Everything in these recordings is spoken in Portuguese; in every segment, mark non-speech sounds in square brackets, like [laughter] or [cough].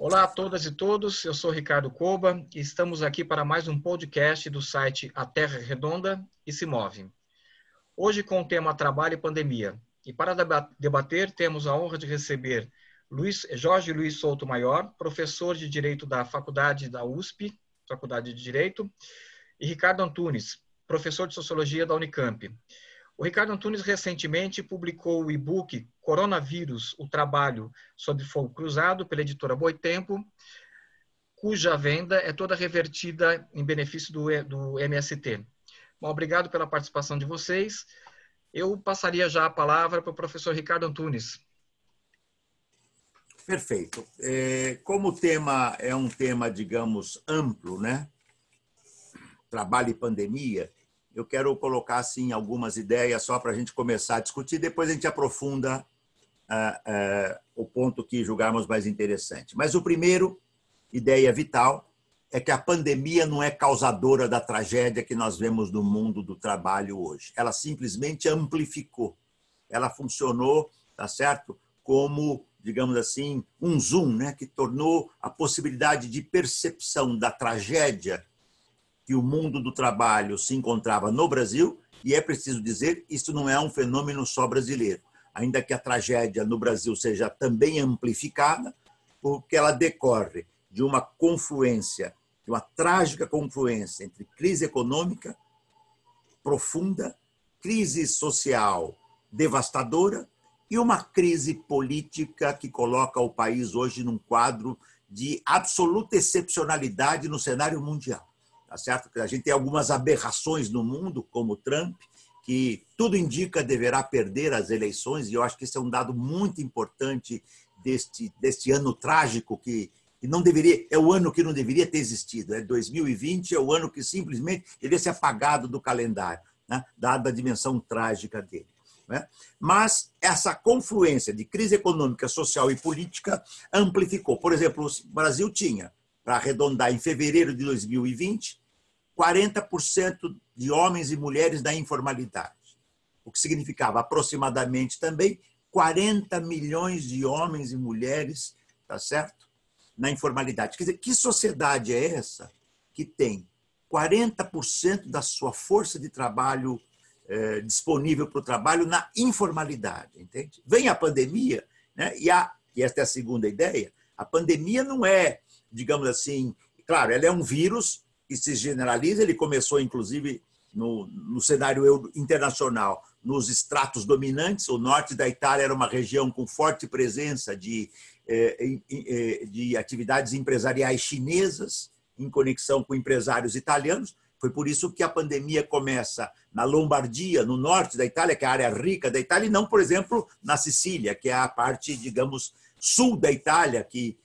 Olá a todas e todos, eu sou Ricardo Coba e estamos aqui para mais um podcast do site A Terra Redonda e Se Move. Hoje com o tema Trabalho e Pandemia. E para debater, temos a honra de receber Luiz, Jorge Luiz Souto Maior, professor de Direito da Faculdade da USP, Faculdade de Direito, e Ricardo Antunes, professor de Sociologia da Unicamp. O Ricardo Antunes recentemente publicou o e-book Coronavírus, o trabalho sob fogo cruzado pela editora Boitempo, cuja venda é toda revertida em benefício do, do MST. Bom, obrigado pela participação de vocês. Eu passaria já a palavra para o professor Ricardo Antunes. Perfeito. É, como o tema é um tema, digamos, amplo, né? Trabalho e pandemia, eu quero colocar assim algumas ideias só para a gente começar a discutir. Depois a gente aprofunda uh, uh, o ponto que julgarmos mais interessante. Mas o primeiro, ideia vital, é que a pandemia não é causadora da tragédia que nós vemos no mundo do trabalho hoje. Ela simplesmente amplificou. Ela funcionou, tá certo? Como, digamos assim, um zoom, né, que tornou a possibilidade de percepção da tragédia que o mundo do trabalho se encontrava no Brasil, e é preciso dizer, isso não é um fenômeno só brasileiro. Ainda que a tragédia no Brasil seja também amplificada, porque ela decorre de uma confluência, de uma trágica confluência entre crise econômica profunda, crise social devastadora e uma crise política que coloca o país hoje num quadro de absoluta excepcionalidade no cenário mundial tá certo? A gente tem algumas aberrações no mundo, como Trump, que tudo indica deverá perder as eleições, e eu acho que esse é um dado muito importante deste, deste ano trágico que, que não deveria, é o ano que não deveria ter existido. É 2020 é o ano que simplesmente deveria ser apagado do calendário, né? dada a dimensão trágica dele. Né? Mas essa confluência de crise econômica, social e política amplificou. Por exemplo, o Brasil tinha para arredondar, em fevereiro de 2020, 40% de homens e mulheres na informalidade. O que significava aproximadamente também 40 milhões de homens e mulheres, tá certo? Na informalidade. Quer dizer, que sociedade é essa que tem 40% da sua força de trabalho eh, disponível para o trabalho na informalidade, entende? Vem a pandemia, né? e, a, e esta é a segunda ideia, a pandemia não é digamos assim, claro, ela é um vírus que se generaliza, ele começou inclusive no, no cenário internacional, nos estratos dominantes, o norte da Itália era uma região com forte presença de, eh, eh, de atividades empresariais chinesas, em conexão com empresários italianos. Foi por isso que a pandemia começa na Lombardia, no norte da Itália, que é a área rica da Itália, e não, por exemplo, na Sicília, que é a parte, digamos, sul da Itália, que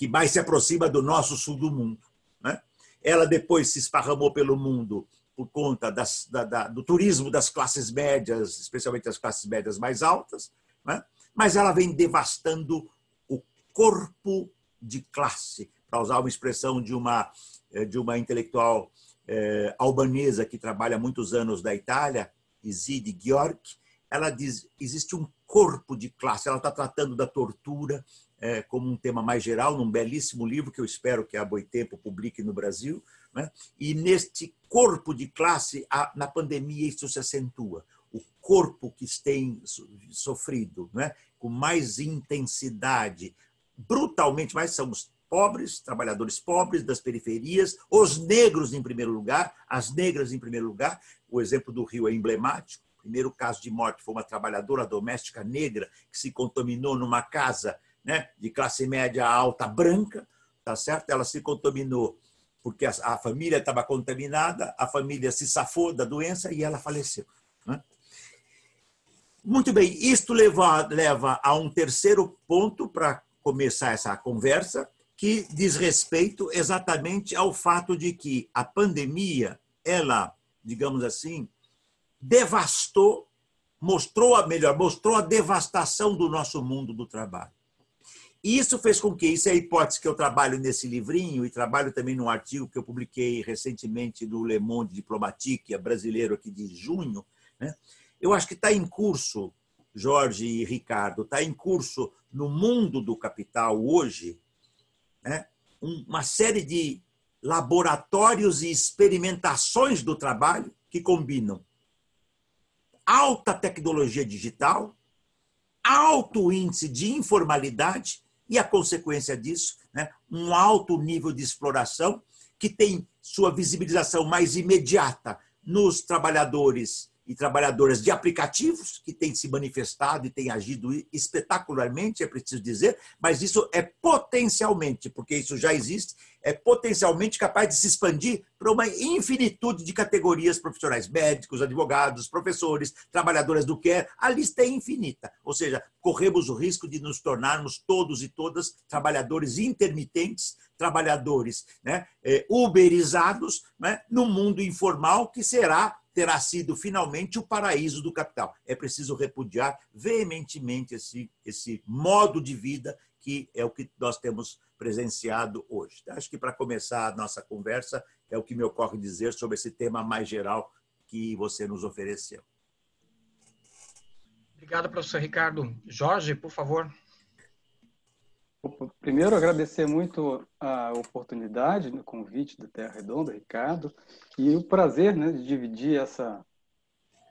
que mais se aproxima do nosso sul do mundo. Né? Ela depois se esparramou pelo mundo por conta das, da, da, do turismo das classes médias, especialmente das classes médias mais altas, né? mas ela vem devastando o corpo de classe, para usar uma expressão de uma, eh, de uma intelectual eh, albanesa que trabalha muitos anos da Itália, Isidre Georg, ela diz existe um corpo de classe, ela está tratando da tortura, é, como um tema mais geral, num belíssimo livro que eu espero que a Boitempo publique no Brasil. Né? E neste corpo de classe, a, na pandemia, isso se acentua. O corpo que tem sofrido né? com mais intensidade, brutalmente mais, são os pobres, trabalhadores pobres das periferias, os negros em primeiro lugar, as negras em primeiro lugar. O exemplo do Rio é emblemático. O primeiro caso de morte foi uma trabalhadora doméstica negra que se contaminou numa casa né, de classe média alta branca, tá certo? Ela se contaminou porque a, a família estava contaminada, a família se safou da doença e ela faleceu. Né? Muito bem, isto leva, leva a um terceiro ponto para começar essa conversa, que diz respeito exatamente ao fato de que a pandemia, ela, digamos assim, devastou, mostrou a melhor, mostrou a devastação do nosso mundo do trabalho. Isso fez com que, isso é a hipótese que eu trabalho nesse livrinho e trabalho também num artigo que eu publiquei recentemente no Le Monde Diplomatique, brasileiro aqui de junho. Né? Eu acho que está em curso, Jorge e Ricardo, está em curso no mundo do capital hoje né, uma série de laboratórios e experimentações do trabalho que combinam alta tecnologia digital, alto índice de informalidade e a consequência disso, né, um alto nível de exploração que tem sua visibilização mais imediata nos trabalhadores e trabalhadoras de aplicativos, que têm se manifestado e têm agido espetacularmente, é preciso dizer, mas isso é potencialmente, porque isso já existe, é potencialmente capaz de se expandir para uma infinitude de categorias profissionais, médicos, advogados, professores, trabalhadoras do care, a lista é infinita. Ou seja, corremos o risco de nos tornarmos todos e todas trabalhadores intermitentes, trabalhadores né, eh, uberizados né, no mundo informal, que será terá sido finalmente o paraíso do capital. É preciso repudiar veementemente esse, esse modo de vida que é o que nós temos presenciado hoje. Acho que para começar a nossa conversa, é o que me ocorre dizer sobre esse tema mais geral que você nos ofereceu. Obrigado, professor Ricardo. Jorge, por favor. Primeiro, agradecer muito a oportunidade, o convite da Terra Redonda, Ricardo, e o prazer né, de dividir essa,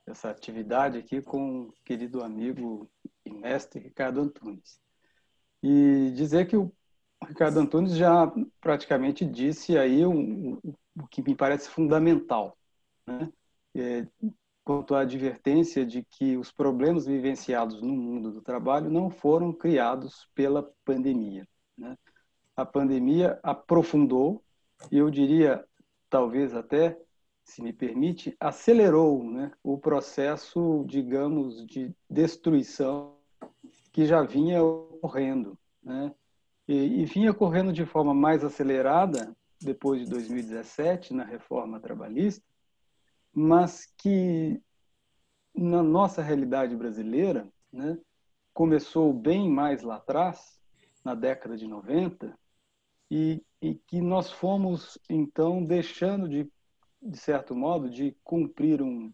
essa atividade aqui com o querido amigo e mestre Ricardo Antunes. E dizer que o Ricardo Antunes já praticamente disse aí o, o que me parece fundamental, né? É, quanto à advertência de que os problemas vivenciados no mundo do trabalho não foram criados pela pandemia. Né? A pandemia aprofundou e eu diria, talvez até, se me permite, acelerou né, o processo, digamos, de destruição que já vinha ocorrendo. Né? E, e vinha ocorrendo de forma mais acelerada depois de 2017, na reforma trabalhista, mas que na nossa realidade brasileira, né, começou bem mais lá atrás, na década de 90, e, e que nós fomos, então, deixando de, de certo modo, de cumprir um,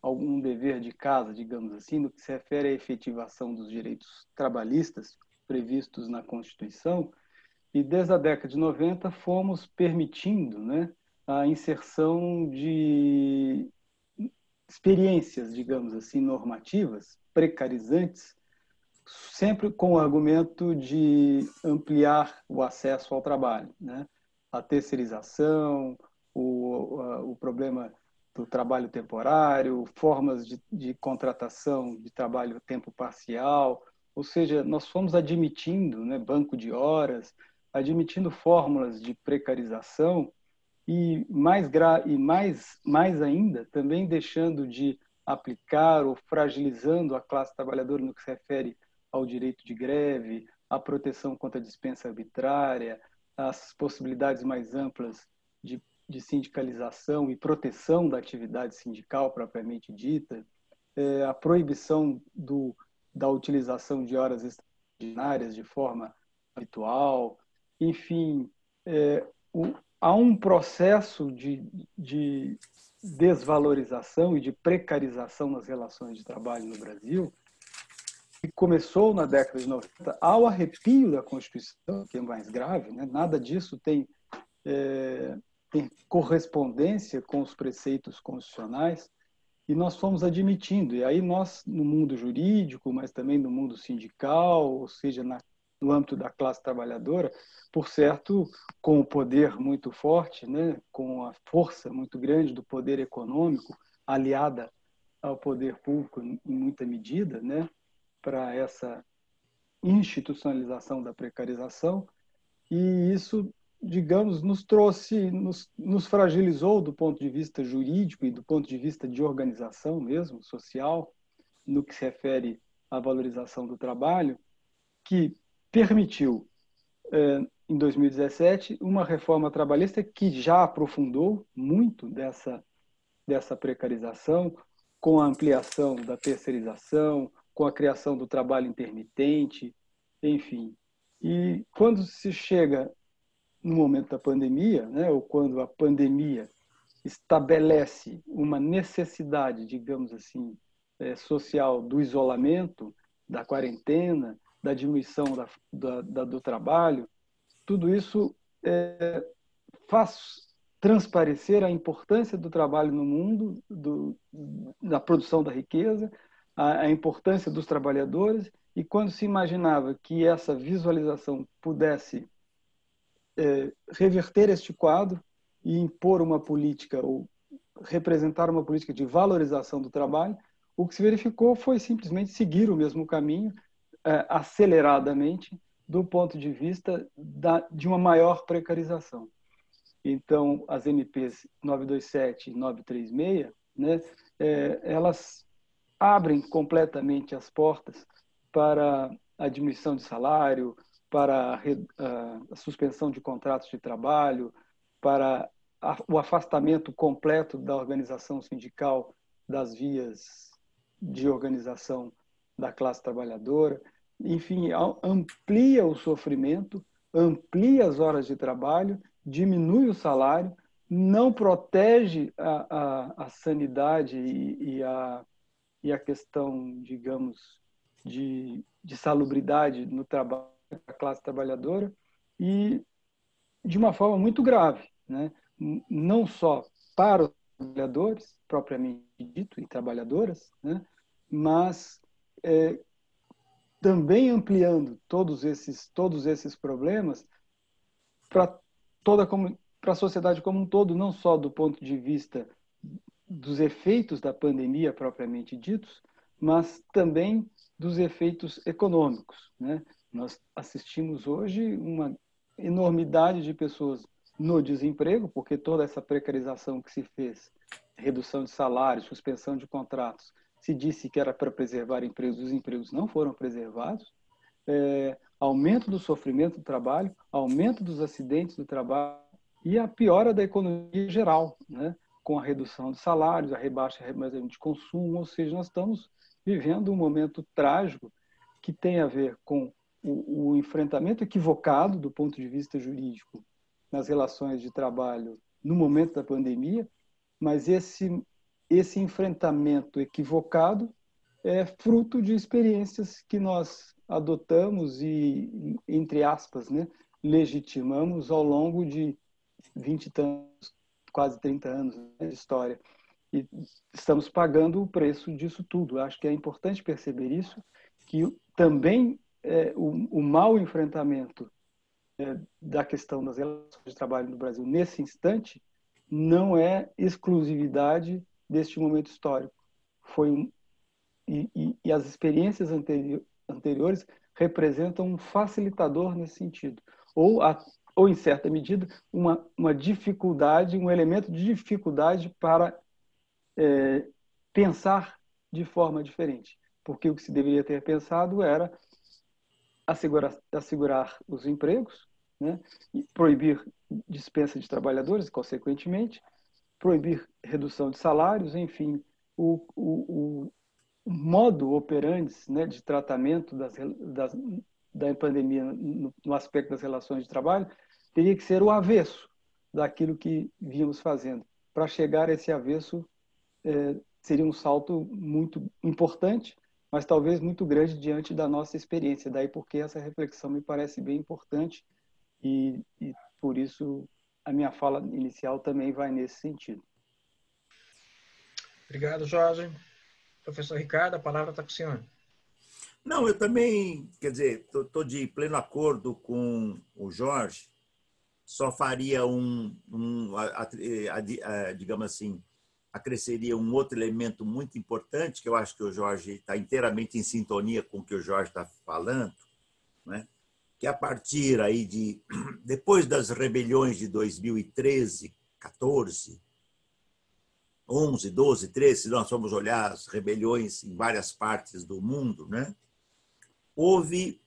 algum dever de casa, digamos assim, no que se refere à efetivação dos direitos trabalhistas previstos na Constituição, e desde a década de 90 fomos permitindo né, a inserção de experiências, digamos assim, normativas, precarizantes, sempre com o argumento de ampliar o acesso ao trabalho. Né? A terceirização, o, o problema do trabalho temporário, formas de, de contratação de trabalho tempo parcial, ou seja, nós fomos admitindo né, banco de horas, admitindo fórmulas de precarização e mais e mais mais ainda também deixando de aplicar ou fragilizando a classe trabalhadora no que se refere ao direito de greve, à proteção contra a dispensa arbitrária, às possibilidades mais amplas de, de sindicalização e proteção da atividade sindical propriamente dita, é, a proibição do, da utilização de horas extraordinárias de forma habitual, enfim, é, o, há um processo de, de desvalorização e de precarização nas relações de trabalho no Brasil, que começou na década de 90, ao arrepio da Constituição, que é mais grave, né? nada disso tem, é, tem correspondência com os preceitos constitucionais, e nós fomos admitindo. E aí nós, no mundo jurídico, mas também no mundo sindical, ou seja, na no âmbito da classe trabalhadora, por certo, com o poder muito forte, né, com a força muito grande do poder econômico, aliada ao poder público em muita medida, né, para essa institucionalização da precarização, e isso, digamos, nos trouxe, nos, nos fragilizou do ponto de vista jurídico e do ponto de vista de organização mesmo, social, no que se refere à valorização do trabalho, que permitiu, é, em 2017, uma reforma trabalhista que já aprofundou muito dessa, dessa precarização, com a ampliação da terceirização, com a criação do trabalho intermitente, enfim. E quando se chega no momento da pandemia, né, ou quando a pandemia estabelece uma necessidade, digamos assim, é, social do isolamento, da quarentena, da diminuição da, da, da, do trabalho, tudo isso é, faz transparecer a importância do trabalho no mundo, do, da produção da riqueza, a, a importância dos trabalhadores, e quando se imaginava que essa visualização pudesse é, reverter este quadro e impor uma política ou representar uma política de valorização do trabalho, o que se verificou foi simplesmente seguir o mesmo caminho, é, aceleradamente, do ponto de vista da, de uma maior precarização. Então, as MPs 927 e 936, né, é, elas abrem completamente as portas para a diminuição de salário, para a, a suspensão de contratos de trabalho, para a, o afastamento completo da organização sindical das vias de organização da classe trabalhadora. Enfim, amplia o sofrimento, amplia as horas de trabalho diminui o salário, não protege a, a, a sanidade e, e, a, e a questão, digamos, de, de salubridade no trabalho da classe trabalhadora e de uma forma muito grave, né? não só para os trabalhadores, propriamente dito, e trabalhadoras, né? mas é, também ampliando todos esses, todos esses problemas para toda para a sociedade como um todo, não só do ponto de vista dos efeitos da pandemia propriamente ditos, mas também dos efeitos econômicos. Né? Nós assistimos hoje uma enormidade de pessoas no desemprego, porque toda essa precarização que se fez, redução de salários, suspensão de contratos, se disse que era para preservar empregos, os empregos não foram preservados. É, aumento do sofrimento do trabalho, aumento dos acidentes do trabalho e a piora da economia geral, né? com a redução de salários, a rebaixa de consumo, ou seja, nós estamos vivendo um momento trágico que tem a ver com o, o enfrentamento equivocado do ponto de vista jurídico nas relações de trabalho no momento da pandemia, mas esse esse enfrentamento equivocado é fruto de experiências que nós adotamos e, entre aspas, né, legitimamos ao longo de 20 anos, quase 30 anos de história. E estamos pagando o preço disso tudo. Acho que é importante perceber isso, que também é, o, o mau enfrentamento é, da questão das relações de trabalho no Brasil nesse instante não é exclusividade deste momento histórico. Foi um, e, e, e as experiências anteriores representam um facilitador nesse sentido, ou, a, ou em certa medida, uma, uma dificuldade, um elemento de dificuldade para é, pensar de forma diferente. Porque o que se deveria ter pensado era assegurar, assegurar os empregos, né? proibir dispensa de trabalhadores, consequentemente, proibir redução de salários, enfim, o, o, modo operandi né, de tratamento das, das, da pandemia no, no, aspecto das relações de trabalho teria que ser o avesso daquilo que vínhamos fazendo. Para chegar a esse avesso, é, seria um salto muito importante, mas talvez muito grande diante da nossa experiência. Daí porque essa reflexão me parece bem importante e, e por isso a minha fala inicial também vai nesse sentido. Obrigado, Jorge. Professor Ricardo, a palavra está com o senhor. Não, eu também, quer dizer, estou de pleno acordo com o Jorge, só faria um, um a, a, a, digamos assim, acresceria um outro elemento muito importante, que eu acho que o Jorge está inteiramente em sintonia com o que o Jorge está falando, né? Que a partir aí de, [clears throat] depois das rebeliões de 2013, 14, 11, 12, 13, se nós formos olhar as rebeliões em várias partes do mundo, né? houve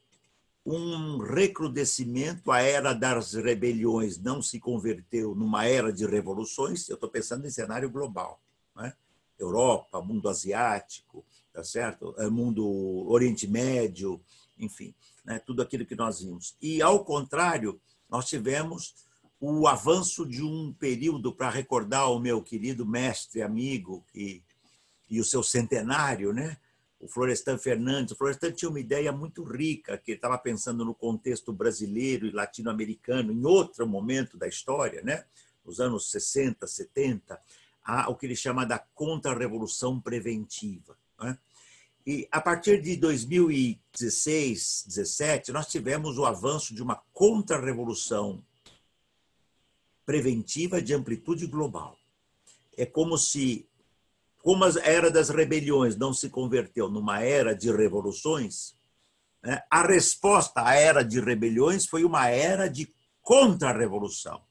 um recrudescimento, a era das rebeliões não se converteu numa era de revoluções, eu estou pensando em cenário global. Né? Europa, mundo asiático, tá certo? É, mundo Oriente Médio, enfim, né? tudo aquilo que nós vimos. E, ao contrário, nós tivemos o avanço de um período para recordar o meu querido mestre, amigo e, e o seu centenário, né? o Florestan Fernandes. O Florestan tinha uma ideia muito rica, que estava pensando no contexto brasileiro e latino-americano, em outro momento da história, né? nos anos 60, 70, o que ele chama da contra-revolução preventiva. Né? E a partir de 2016, 17, nós tivemos o avanço de uma contra-revolução preventiva de amplitude global. É como se, como a era das rebeliões não se converteu numa era de revoluções, né, a resposta à era de rebeliões foi uma era de contra-revolução,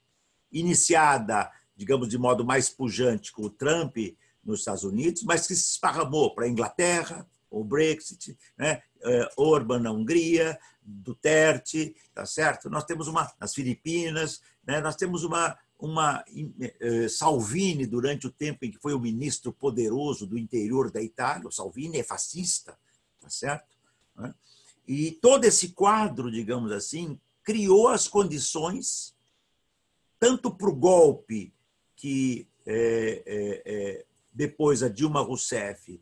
iniciada, digamos, de modo mais pujante com o Trump nos Estados Unidos, mas que se esparramou para a Inglaterra, o Brexit, né? É, Orban na Hungria, Duterte, tá certo? Nós temos uma nas Filipinas, né? Nós temos uma uma eh, Salvini durante o tempo em que foi o ministro poderoso do interior da Itália. O Salvini é fascista, tá certo? Né? E todo esse quadro, digamos assim, criou as condições tanto para o golpe que é, é, é, depois a Dilma Rousseff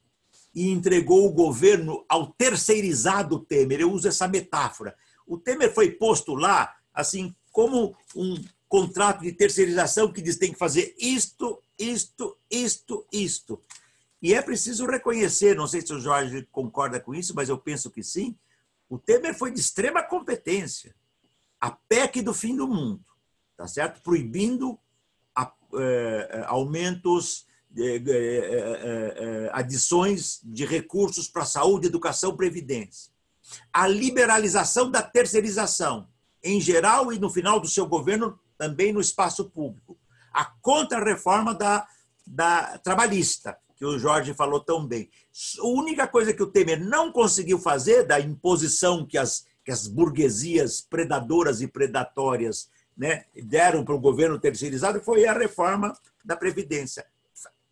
e entregou o governo ao terceirizado Temer. Eu uso essa metáfora. O Temer foi posto lá assim como um contrato de terceirização que diz tem que fazer isto, isto, isto, isto. E é preciso reconhecer, não sei se o Jorge concorda com isso, mas eu penso que sim, o Temer foi de extrema competência. A PEC do fim do mundo, tá certo? Proibindo a, eh, aumentos adições de recursos para saúde, educação, previdência. A liberalização da terceirização, em geral e no final do seu governo, também no espaço público. A contra-reforma da, da trabalhista, que o Jorge falou tão bem. A única coisa que o Temer não conseguiu fazer, da imposição que as, que as burguesias predadoras e predatórias né, deram para o governo terceirizado, foi a reforma da Previdência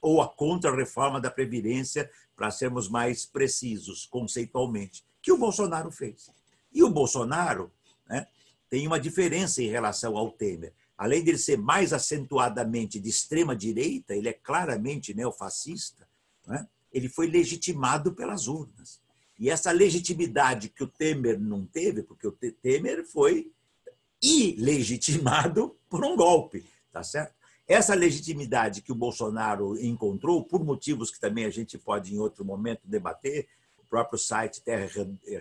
ou a contra-reforma da Previdência, para sermos mais precisos conceitualmente, que o Bolsonaro fez. E o Bolsonaro né, tem uma diferença em relação ao Temer. Além de ele ser mais acentuadamente de extrema direita, ele é claramente neofascista, né, ele foi legitimado pelas urnas. E essa legitimidade que o Temer não teve, porque o Temer foi ilegitimado por um golpe, tá certo? Essa legitimidade que o Bolsonaro encontrou, por motivos que também a gente pode em outro momento debater, o próprio site Terra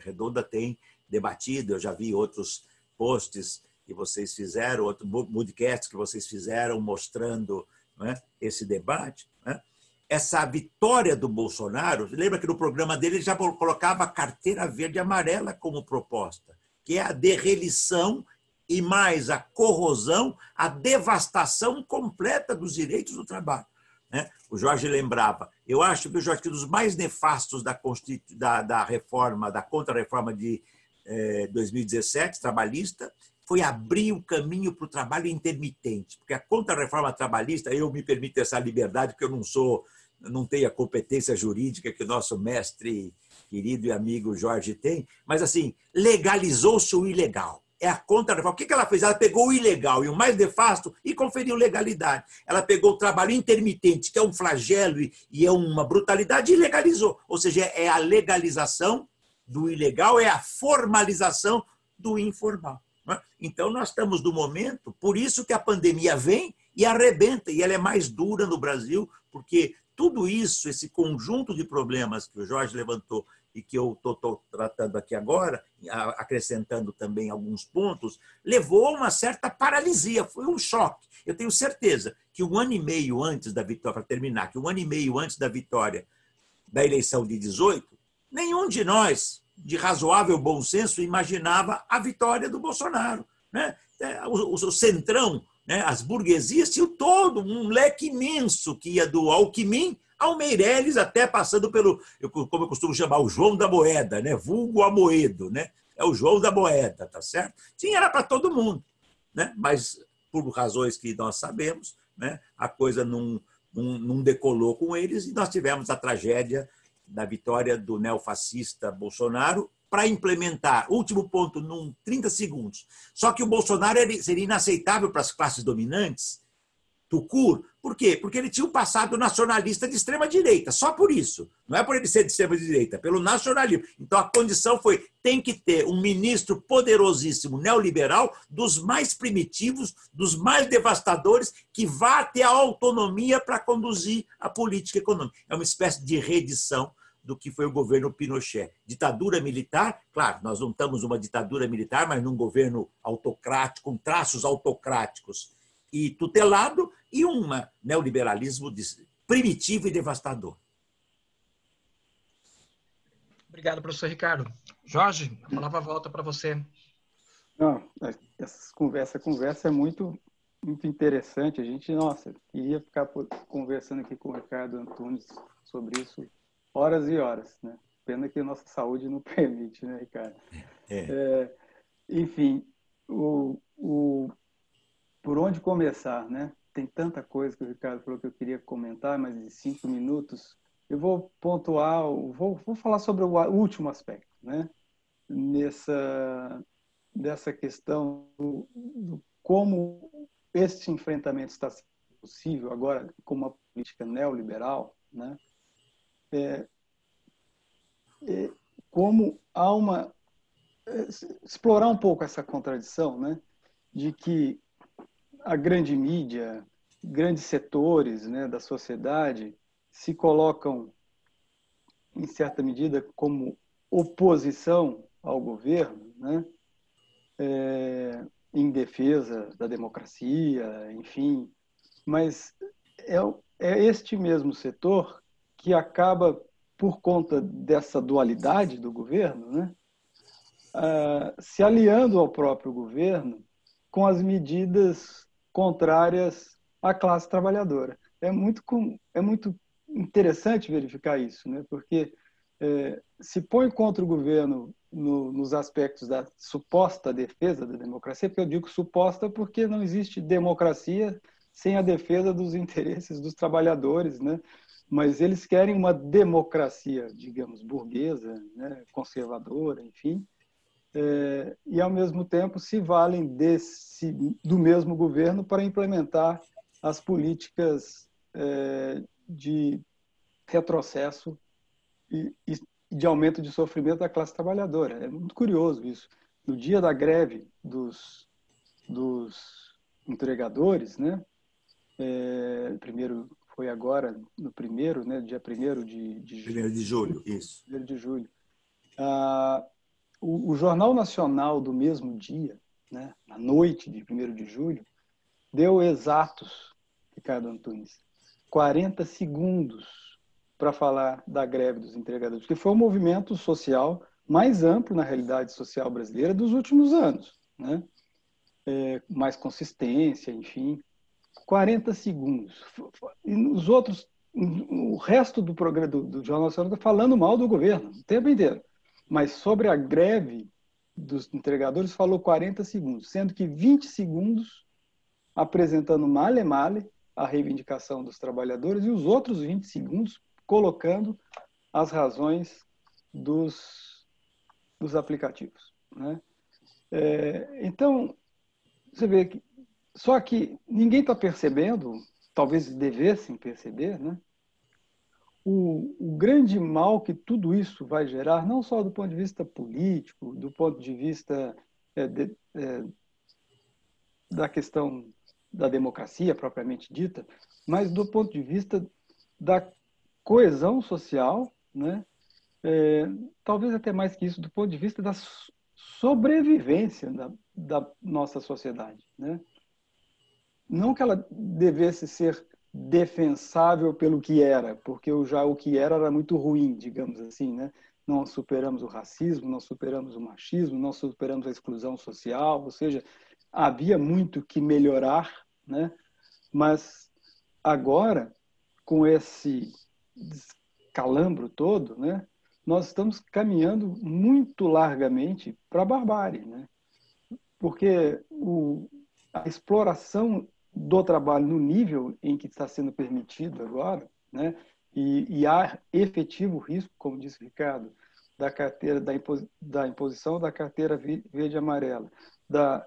Redonda tem debatido, eu já vi outros posts que vocês fizeram, outros podcasts que vocês fizeram mostrando né, esse debate. Né? Essa vitória do Bolsonaro, lembra que no programa dele ele já colocava a carteira verde e amarela como proposta, que é a derrelição e mais a corrosão, a devastação completa dos direitos do trabalho. Né? O Jorge lembrava. Eu acho que, Jorge, que dos mais nefastos da, da, da reforma, da contra-reforma de eh, 2017, trabalhista, foi abrir o caminho para o trabalho intermitente. Porque a contra-reforma trabalhista, eu me permito essa liberdade, porque eu não sou, não tenho a competência jurídica que o nosso mestre querido e amigo Jorge tem, mas assim, legalizou-se o ilegal é a contra-reforma. O que ela fez? Ela pegou o ilegal e o mais nefasto e conferiu legalidade. Ela pegou o trabalho intermitente, que é um flagelo e é uma brutalidade, e legalizou. Ou seja, é a legalização do ilegal, é a formalização do informal. É? Então, nós estamos no momento, por isso que a pandemia vem e arrebenta, e ela é mais dura no Brasil, porque tudo isso, esse conjunto de problemas que o Jorge levantou e que eu estou tratando aqui agora, acrescentando também alguns pontos, levou a uma certa paralisia, foi um choque. Eu tenho certeza que um ano e meio antes da vitória, para terminar, que um ano e meio antes da vitória da eleição de 18, nenhum de nós, de razoável bom senso, imaginava a vitória do Bolsonaro. Né? É, o, o centrão, né? as burguesias, tinham todo um leque imenso que ia do Alckmin ao Meirelles, até passando pelo, como eu costumo chamar, o João da Moeda, né? vulgo Amoedo, né? é o João da Moeda, tá certo? Sim, era para todo mundo, né? mas por razões que nós sabemos, né? a coisa não, não, não decolou com eles e nós tivemos a tragédia da vitória do neofascista Bolsonaro para implementar, último ponto, num 30 segundos. Só que o Bolsonaro seria inaceitável para as classes dominantes, Tucur. Por quê? Porque ele tinha um passado nacionalista de extrema direita, só por isso. Não é por ele ser de extrema direita, pelo nacionalismo. Então a condição foi: tem que ter um ministro poderosíssimo neoliberal, dos mais primitivos, dos mais devastadores, que vá ter a autonomia para conduzir a política econômica. É uma espécie de reedição do que foi o governo Pinochet. Ditadura militar, claro, nós não estamos numa ditadura militar, mas num governo autocrático, com traços autocráticos e tutelado, e um neoliberalismo primitivo e devastador. Obrigado, professor Ricardo. Jorge, a palavra volta para você. Não, essa conversa, conversa é muito, muito interessante. A gente, nossa, queria ficar conversando aqui com o Ricardo Antunes sobre isso horas e horas, né? Pena que a nossa saúde não [laughs] permite, né, Ricardo? É. É, enfim, o, o, por onde começar, né? Tem tanta coisa que o Ricardo falou que eu queria comentar, mas em cinco minutos eu vou pontuar, vou, vou falar sobre o último aspecto, né? Nessa dessa questão do, do como esse enfrentamento está sendo possível agora com uma política neoliberal, né? É, é, como há uma é, explorar um pouco essa contradição, né, de que a grande mídia, grandes setores, né, da sociedade se colocam em certa medida como oposição ao governo, né, é, em defesa da democracia, enfim, mas é, é este mesmo setor que acaba, por conta dessa dualidade do governo, né, uh, se aliando ao próprio governo com as medidas contrárias à classe trabalhadora. É muito, é muito interessante verificar isso, né, porque é, se põe contra o governo no, nos aspectos da suposta defesa da democracia, porque eu digo suposta porque não existe democracia sem a defesa dos [laughs] interesses dos trabalhadores, né? mas eles querem uma democracia, digamos, burguesa, né, conservadora, enfim, é, e ao mesmo tempo se valem desse do mesmo governo para implementar as políticas é, de retrocesso e, e, de aumento de sofrimento da classe trabalhadora. É muito curioso isso. No dia da greve dos, dos entregadores, né, é, primeiro foi agora, no primeiro, né, dia 1 de, de julho. Primeiro de julho, isso. 1 de julho. Ah, o, o, Jornal Nacional do mesmo dia, né, na noite de 1 de julho, deu exatos, Ricardo Antunes, 40 segundos para falar da greve dos entregadores, que foi o movimento social mais amplo na realidade social brasileira dos últimos anos, né? É, mais consistência, enfim. 40 segundos. E os outros, o resto do programa do, do Jornal Nacional está falando mal do governo o tempo inteiro. Mas sobre a greve dos entregadores falou 40 segundos, sendo que 20 segundos apresentando male male a reivindicação dos trabalhadores e os outros 20 segundos colocando as razões dos, dos aplicativos. Né? É, então, você vê que só que ninguém está percebendo, talvez devessem perceber, né? O, o, grande mal que tudo isso vai gerar, não só do ponto de vista político, do ponto de vista é, de, é, da questão da democracia propriamente dita, mas do ponto de vista da coesão social, né? É, talvez até mais que isso, do ponto de vista da sobrevivência da, da nossa sociedade. Né? não que ela devesse ser defensável pelo que era, porque já o que era era muito ruim, digamos assim, né? Não superamos o racismo, não superamos o machismo, não superamos a exclusão social, ou seja, havia muito que melhorar, né? Mas agora, com esse calambro todo, né? Nós estamos caminhando muito largamente para a barbárie, né? Porque o, a exploração do trabalho no nível em que está sendo permitido agora, né? E, e há efetivo risco, como disse o Ricardo, da carteira da, impos, da imposição da carteira verde amarela, da,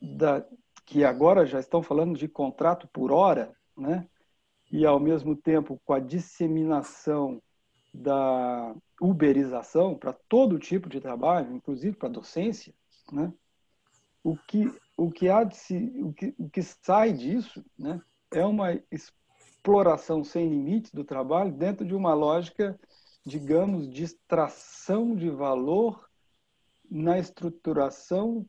da que agora já estão falando de contrato por hora, né? e, ao mesmo tempo, com a disseminação da uberização para todo tipo de trabalho, inclusive para docência, né? o, que, o, que há de se, o, que, o que sai disso né? é uma exploração sem limites do trabalho dentro de uma lógica, digamos, de extração de valor na estruturação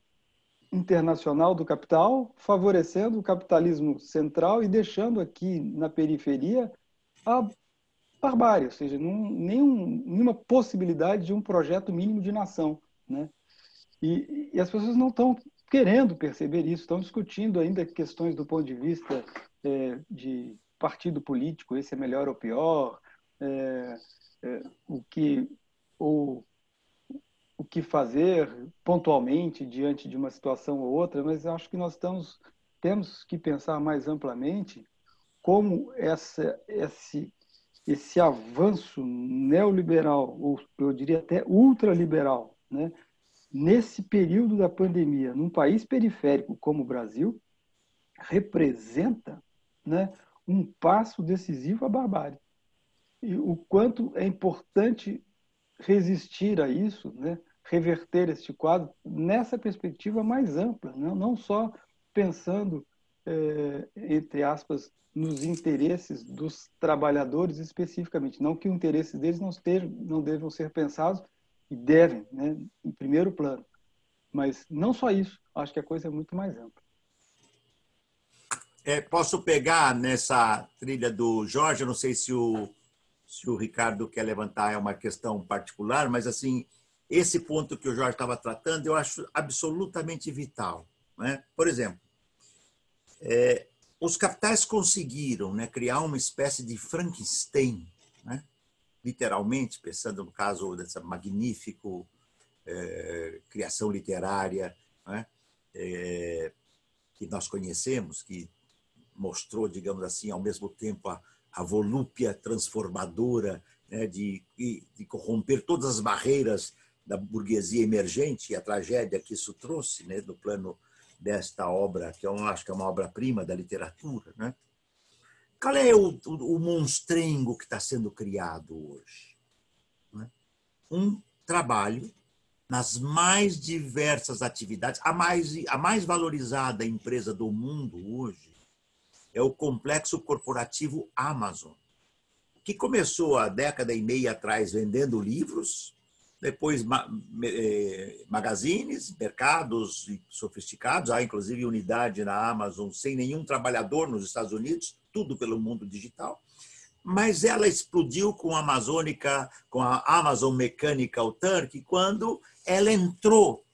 internacional do capital, favorecendo o capitalismo central e deixando aqui na periferia a barbárie, ou seja, não, nenhum, nenhuma possibilidade de um projeto mínimo de nação. Né? E, e as pessoas não estão querendo perceber isso, estão discutindo ainda questões do ponto de vista é, de partido político, esse é melhor ou pior, é, é, o que ou o que fazer pontualmente diante de uma situação ou outra, mas acho que nós estamos, temos que pensar mais amplamente como essa, esse, esse avanço neoliberal, ou eu diria até ultraliberal, né, nesse período da pandemia, num país periférico como o Brasil, representa né, um passo decisivo à barbárie. E o quanto é importante resistir a isso, né, reverter este quadro nessa perspectiva mais ampla, né? não só pensando, é, entre aspas, nos interesses dos trabalhadores especificamente. Não que os interesses deles não, estejam, não devam ser pensados, e devem, né, em primeiro plano. Mas não só isso, acho que a coisa é muito mais ampla. É, posso pegar nessa trilha do Jorge, não sei se o, se o Ricardo quer levantar é uma questão particular, mas assim, esse ponto que o Jorge estava tratando, eu acho absolutamente vital. Né? Por exemplo, é, os capitais conseguiram né, criar uma espécie de Frankenstein, né? Literalmente, pensando no caso dessa magnífica é, criação literária né? que nós conhecemos, que mostrou, digamos assim, ao mesmo tempo a, a volúpia transformadora né, de, de corromper todas as barreiras da burguesia emergente e a tragédia que isso trouxe, né, no plano desta obra, que eu acho que é uma obra-prima da literatura. Né? Qual é o, o, monstrengo que está sendo criado hoje? Né? Um trabalho nas mais diversas atividades. A mais, a mais valorizada empresa do mundo hoje é o complexo corporativo Amazon, que começou há década e meia atrás vendendo livros depois eh, magazines, mercados sofisticados, há inclusive unidade na Amazon sem nenhum trabalhador nos Estados Unidos, tudo pelo mundo digital. Mas ela explodiu com a Amazônica, com a Amazon Mechanical Turk, quando ela entrou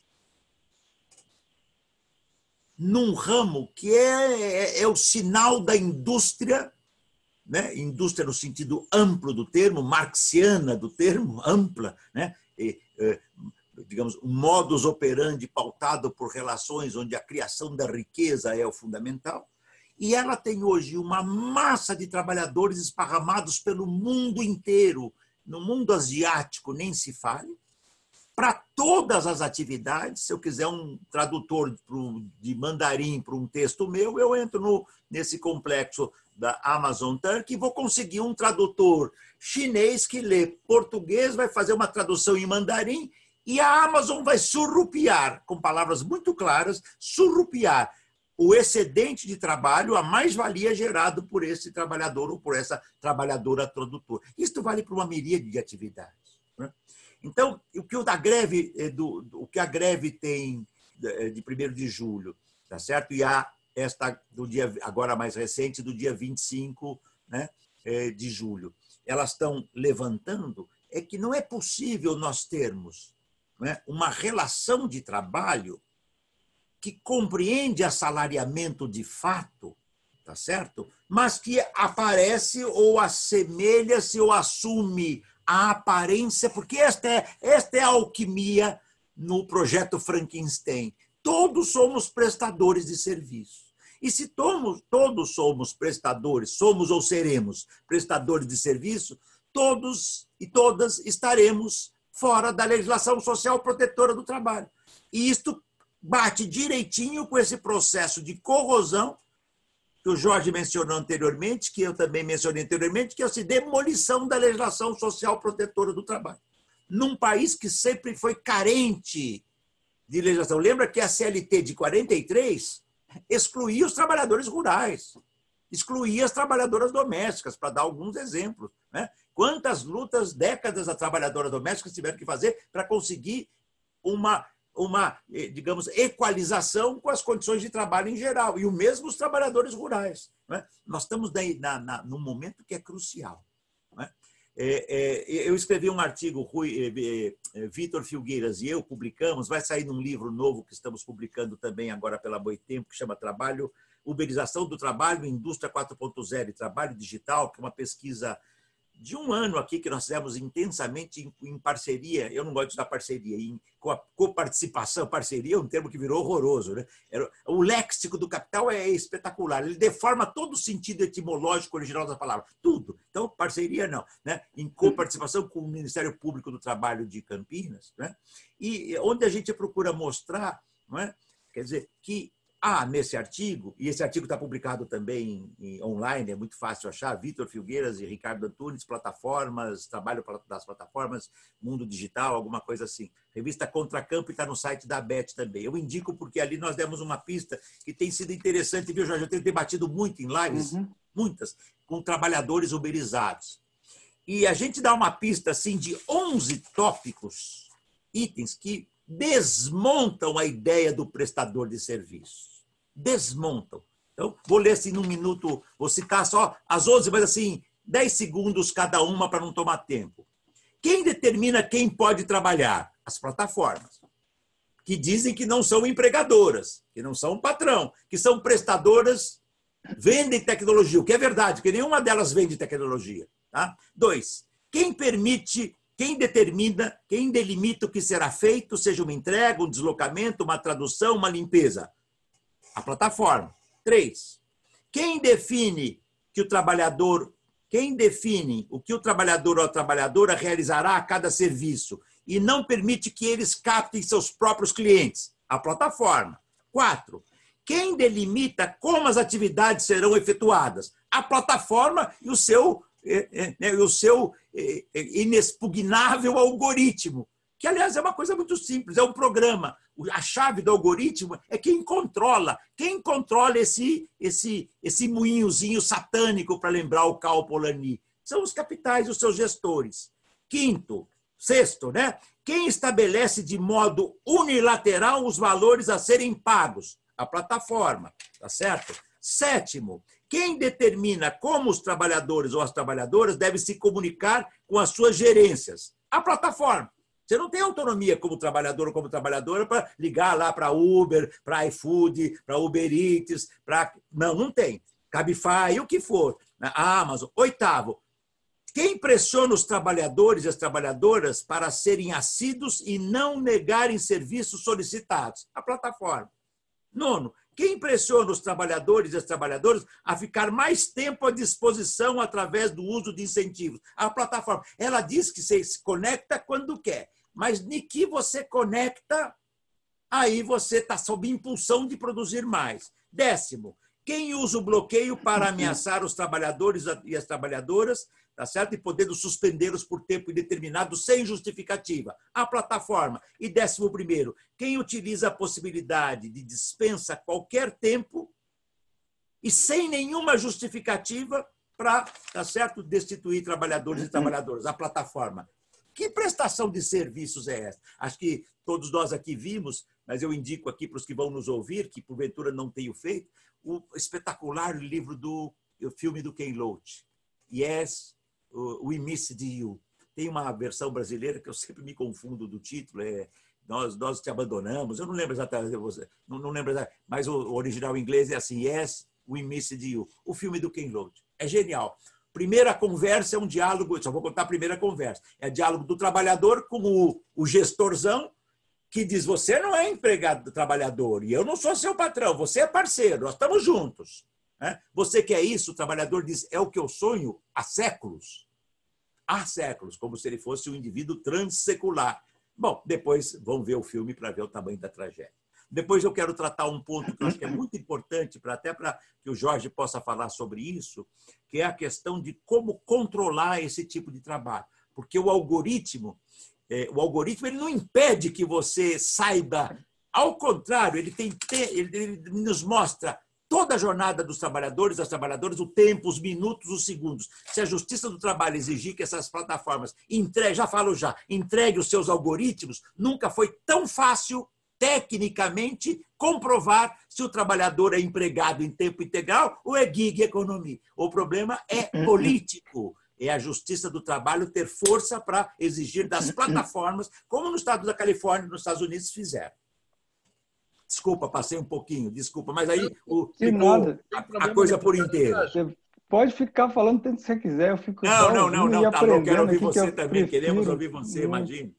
num ramo que é, é, é o sinal da indústria né? indústria no sentido amplo do termo, marxiana do termo, ampla, né? E, é, digamos, um modus operandi pautado por relações onde a criação da riqueza é o fundamental. E ela tem hoje uma massa de trabalhadores esparramados pelo mundo inteiro, no mundo asiático nem se fale, para todas as atividades. Se eu quiser um tradutor de mandarim para um texto meu, eu entro no, nesse complexo da Amazon Turk e vou conseguir um tradutor chinês que lê português, vai fazer uma tradução em mandarim e a Amazon vai surrupiar, com palavras muito claras, surrupiar o excedente de trabalho, a mais-valia gerado por esse trabalhador ou por essa trabalhadora tradutor. Isto vale para uma miríade de atividades. Então, o que da greve, eh, do, o que a greve tem eh, de 1 de julho, tá certo? E há esta do dia agora mais recente do dia 25, né, eh, de julho. Elas estão levantando é que não é possível nós termos né, uma relação de trabalho que compreende assalariamento de fato, tá certo? Mas que aparece ou assemelha-se ou assume a aparência, porque esta é, esta é a alquimia no projeto Frankenstein. Todos somos prestadores de serviço. E se todos, todos somos prestadores, somos ou seremos prestadores de serviço, todos e todas estaremos fora da legislação social protetora do trabalho. E isto bate direitinho com esse processo de corrosão que o Jorge mencionou anteriormente, que eu também mencionei anteriormente, que é a demolição da legislação social protetora do trabalho. Num país que sempre foi carente de legislação. Lembra que a CLT de 43 excluía os trabalhadores rurais, excluía as trabalhadoras domésticas, para dar alguns exemplos. Né? Quantas lutas, décadas, as trabalhadoras domésticas tiveram que fazer para conseguir uma uma, eh, digamos, equalização com as condições de trabalho em geral, e o mesmo os trabalhadores rurais. É? Nós estamos daí na, na, num momento que é crucial. É? É, é, eu escrevi um artigo, Rui, eh, Vitor Filgueiras e eu publicamos, vai sair num livro novo que estamos publicando também agora pela Boitempo, que chama Trabalho, Uberização do Trabalho, Indústria 4.0 e Trabalho Digital, que é uma pesquisa de um ano aqui que nós fizemos intensamente em, em parceria, eu não gosto de usar parceria, em coparticipação, parceria é um termo que virou horroroso. Né? O léxico do capital é espetacular, ele deforma todo o sentido etimológico original da palavra, tudo. Então, parceria não. Né? Em coparticipação com o Ministério Público do Trabalho de Campinas, né? e onde a gente procura mostrar, não é? quer dizer, que há nesse artigo, e esse artigo está publicado também em, online, é muito fácil achar, Vitor Filgueiras e Ricardo Antunes, plataformas, trabalho das plataformas, mundo digital, alguma coisa assim. Revista Contracampo está no site da BET também. Eu indico porque ali nós demos uma pista que tem sido interessante, viu, Jorge? Eu tenho debatido muito em lives, uhum. muitas, com trabalhadores uberizados. E a gente dá uma pista assim de 11 tópicos, itens que desmontam a ideia do prestador de serviço desmontam. Então, vou ler assim num minuto, vou citar só as 11, mas assim, 10 segundos cada uma para não tomar tempo. Quem determina quem pode trabalhar? As plataformas, que dizem que não são empregadoras, que não são patrão, que são prestadoras, vendem tecnologia, o que é verdade, que nenhuma delas vende tecnologia. Tá? Dois, quem permite, quem determina, quem delimita o que será feito, seja uma entrega, um deslocamento, uma tradução, uma limpeza? A plataforma. Três, quem define que o trabalhador, quem define o que o trabalhador ou a trabalhadora realizará a cada serviço e não permite que eles captem seus próprios clientes? A plataforma. Quatro, quem delimita como as atividades serão efetuadas? A plataforma e o seu, eh, eh, né, o seu eh, inexpugnável algoritmo que aliás é uma coisa muito simples, é um programa. A chave do algoritmo é quem controla, quem controla esse esse esse moinhozinho satânico para lembrar o Cal Polanyi. São os capitais, os seus gestores. Quinto, sexto, né? Quem estabelece de modo unilateral os valores a serem pagos? A plataforma, tá certo? Sétimo, quem determina como os trabalhadores ou as trabalhadoras devem se comunicar com as suas gerências? A plataforma. Você não tem autonomia como trabalhador ou como trabalhadora para ligar lá para Uber, para iFood, para Uber Eats, para. Não, não tem. Cabify, o que for. A Amazon. Oitavo, quem pressiona os trabalhadores e as trabalhadoras para serem assíduos e não negarem serviços solicitados? A plataforma. Nono, quem pressiona os trabalhadores e as trabalhadoras a ficar mais tempo à disposição através do uso de incentivos? A plataforma. Ela diz que você se conecta quando quer, mas de que você conecta, aí você está sob impulsão de produzir mais. Décimo, quem usa o bloqueio para ameaçar os trabalhadores e as trabalhadoras tá certo? E podendo suspendê-los por tempo indeterminado sem justificativa. A plataforma. E décimo primeiro, quem utiliza a possibilidade de dispensa qualquer tempo e sem nenhuma justificativa para, tá certo, destituir trabalhadores e trabalhadoras. A plataforma. Que prestação de serviços é essa? Acho que todos nós aqui vimos, mas eu indico aqui para os que vão nos ouvir, que porventura não tenham feito, o espetacular livro do o filme do Ken Loach. Yes, We Missed You. Tem uma versão brasileira que eu sempre me confundo do título, é nós, nós te abandonamos. Eu não lembro exatamente, não, não lembro exatamente, mas o original inglês é assim, Yes, We Missed You. O filme do Ken Loach. É genial. Primeira conversa é um diálogo, só vou contar a primeira conversa. É diálogo do trabalhador com o, o gestorzão, que diz: Você não é empregado do trabalhador e eu não sou seu patrão, você é parceiro, nós estamos juntos. Você quer isso? O trabalhador diz: é o que eu sonho há séculos. Há séculos, como se ele fosse um indivíduo transsecular. Bom, depois vão ver o filme para ver o tamanho da tragédia. Depois eu quero tratar um ponto que eu acho que é muito importante, para até para que o Jorge possa falar sobre isso, que é a questão de como controlar esse tipo de trabalho. Porque o algoritmo, é, o algoritmo ele não impede que você saiba, ao contrário, ele, tem, ele nos mostra toda a jornada dos trabalhadores, das trabalhadoras, o tempo, os minutos, os segundos. Se a Justiça do Trabalho exigir que essas plataformas entreguem, já falo já, entregue os seus algoritmos, nunca foi tão fácil tecnicamente comprovar se o trabalhador é empregado em tempo integral ou é gig economia. O problema é [laughs] político. É a Justiça do Trabalho ter força para exigir das [laughs] plataformas, como no estado da Califórnia nos Estados Unidos fizeram. Desculpa, passei um pouquinho, desculpa, mas aí o, ficou a, a, coisa por inteiro. Você pode ficar falando tanto que você quiser, eu fico Não, não, não, não, tá bom, quero ouvir você que também, queremos ouvir você, imagine.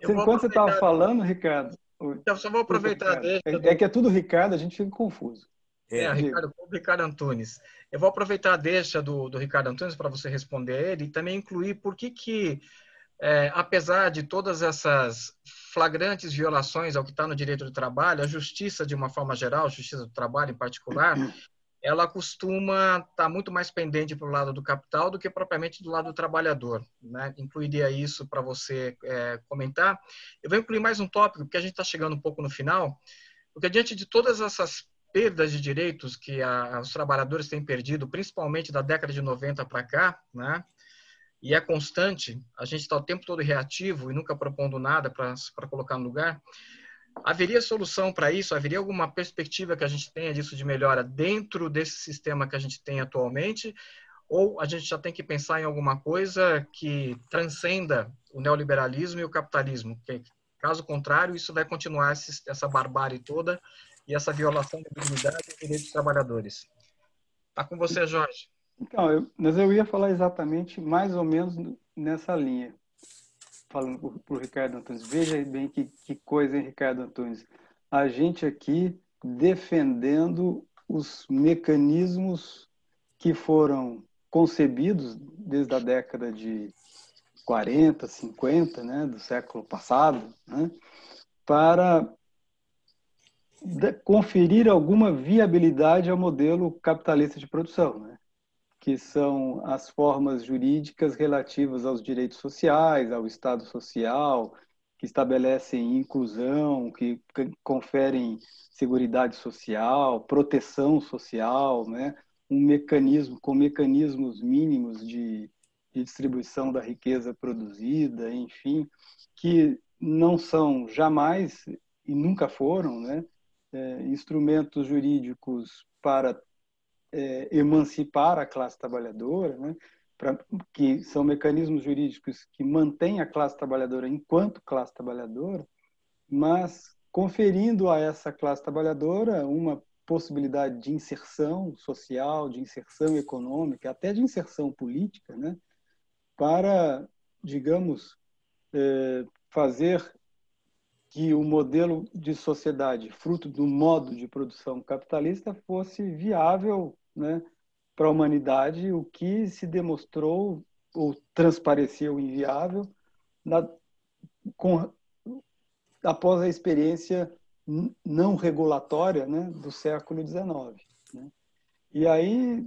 Enquanto você estava falando, Ricardo. Eu só vou aproveitar É, é, que é tudo Ricardo, a gente fica confuso. É, é Ricardo, Ricardo Antunes. Eu vou aproveitar a deixa do, do Ricardo Antunes para você responder a ele e também incluir por que, que é, apesar de todas essas flagrantes violações ao que está no direito do trabalho, a justiça, de uma forma geral, a justiça do trabalho em particular, [clears throat] ela costuma estar tá muito mais pendente para o lado do capital do que propriamente do lado do trabalhador. Né? Incluiria isso para você é, comentar. Eu vou incluir mais um tópico, porque a gente está chegando um pouco no final, porque diante de todas essas perdas de direitos que a, os trabalhadores têm perdido, principalmente da década de 90 para cá, né? E é constante, a gente está o tempo todo reativo e nunca propondo nada para colocar no lugar, haveria solução para isso? Haveria alguma perspectiva que a gente tenha disso de melhora dentro desse sistema que a gente tem atualmente? Ou a gente já tem que pensar em alguma coisa que transcenda o neoliberalismo e o capitalismo? Porque, caso contrário, isso vai continuar essa barbárie toda e essa violação da dignidade e direitos dos trabalhadores. Está com você, Jorge. Então, eu, mas eu ia falar exatamente mais ou menos nessa linha. Falando para o Ricardo Antunes. Veja bem que, que coisa, hein, Ricardo Antunes? A gente aqui defendendo os mecanismos que foram concebidos desde a década de 40, 50, né, do século passado, né, para conferir alguma viabilidade ao modelo capitalista de produção. Né? Que são as formas jurídicas relativas aos direitos sociais, ao Estado social, que estabelecem inclusão, que conferem seguridade social, proteção social, né? um mecanismo com mecanismos mínimos de, de distribuição da riqueza produzida, enfim, que não são jamais e nunca foram né? É, instrumentos jurídicos para é, emancipar a classe trabalhadora, né? Pra, que são mecanismos jurídicos que mantêm a classe trabalhadora enquanto classe trabalhadora, mas conferindo a essa classe trabalhadora uma possibilidade de inserção social, de inserção econômica, até de inserção política, né? para, digamos, é, fazer que o modelo de sociedade, fruto do modo de produção capitalista, fosse viável né, para a humanidade o que se demonstrou ou transpareceu inviável na, com, após a experiência não regulatória né, do século XIX. Né? E aí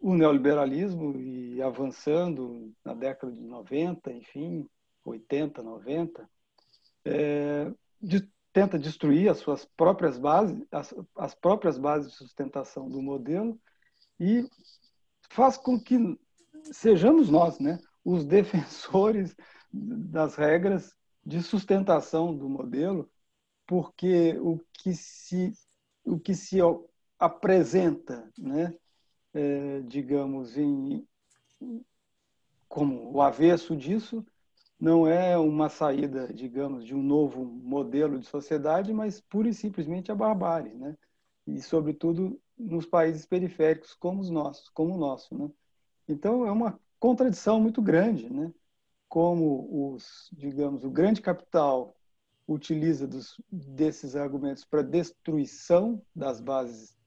o neoliberalismo e avançando na década de 90, enfim, 80, 90, é, de, tenta destruir as suas próprias bases, as, as próprias bases de sustentação do modelo e faz com que sejamos nós, né, os [laughs] defensores das regras de sustentação do modelo, porque o que se o que se apresenta, né, é, digamos em como o avesso disso não é uma saída, digamos, de um novo modelo de sociedade, mas pura e simplesmente a barbárie, né? E sobretudo nos países periféricos como os nossos, como o nosso, né? Então é uma contradição muito grande, né? Como os, digamos, o grande capital utiliza dos, desses argumentos para destruição das bases